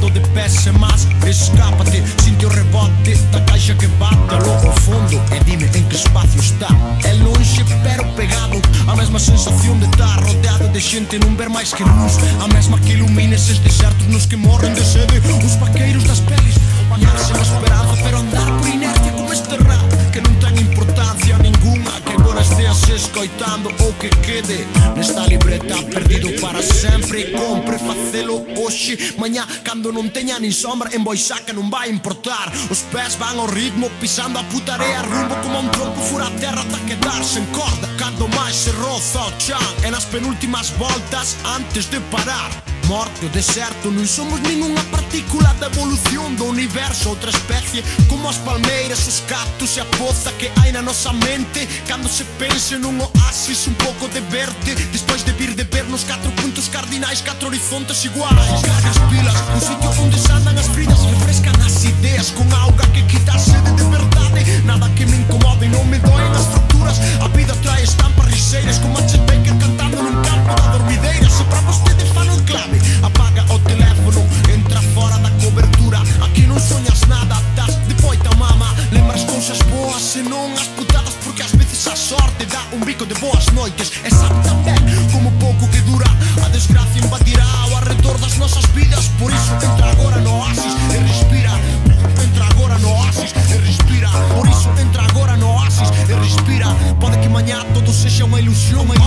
stato de péssimas Escápate sin o rebote da caixa que bate logo ao fondo E dime en que espacio está É longe pero pegado A mesma sensación de estar rodeado de xente Non ver máis que luz A mesma que ilumina eses desertos nos que morren de sede escoitando o que quede. Nesta libreta perdido para sempre Compre facelo hoxe. Mañá cando non teña nin sombra En boixa que non vai importar. Os pés van ao ritmo pisando a putarea Rumbo como un trompo fura a terra Ata quedar sen corda. Cando máis se roza o chan E nas penúltimas voltas antes de parar. Morte o deserto Non somos ningunha partícula da evolución do universo Outra especie como as palmeiras, os cactus e a poza que hai na nosa mente. Cando se pense nun oasis un pouco de verde Despois de vir de ver nos catro puntos cardinais Catro horizontes iguais. Cargas pilas, un sitio onde se andan as fridas Refrescan as ideas con auga que quita se non as putadas Porque ás veces a sorte dá un bico de boas noites. E sabe tamén como pouco que dura A desgracia invadirá o arredor das nosas vidas. Por iso entra agora no oasis e respira. Entra agora no oasis e respira. Por iso entra agora no oasis e respira. Pode que mañá todo sexa unha ilusión, unha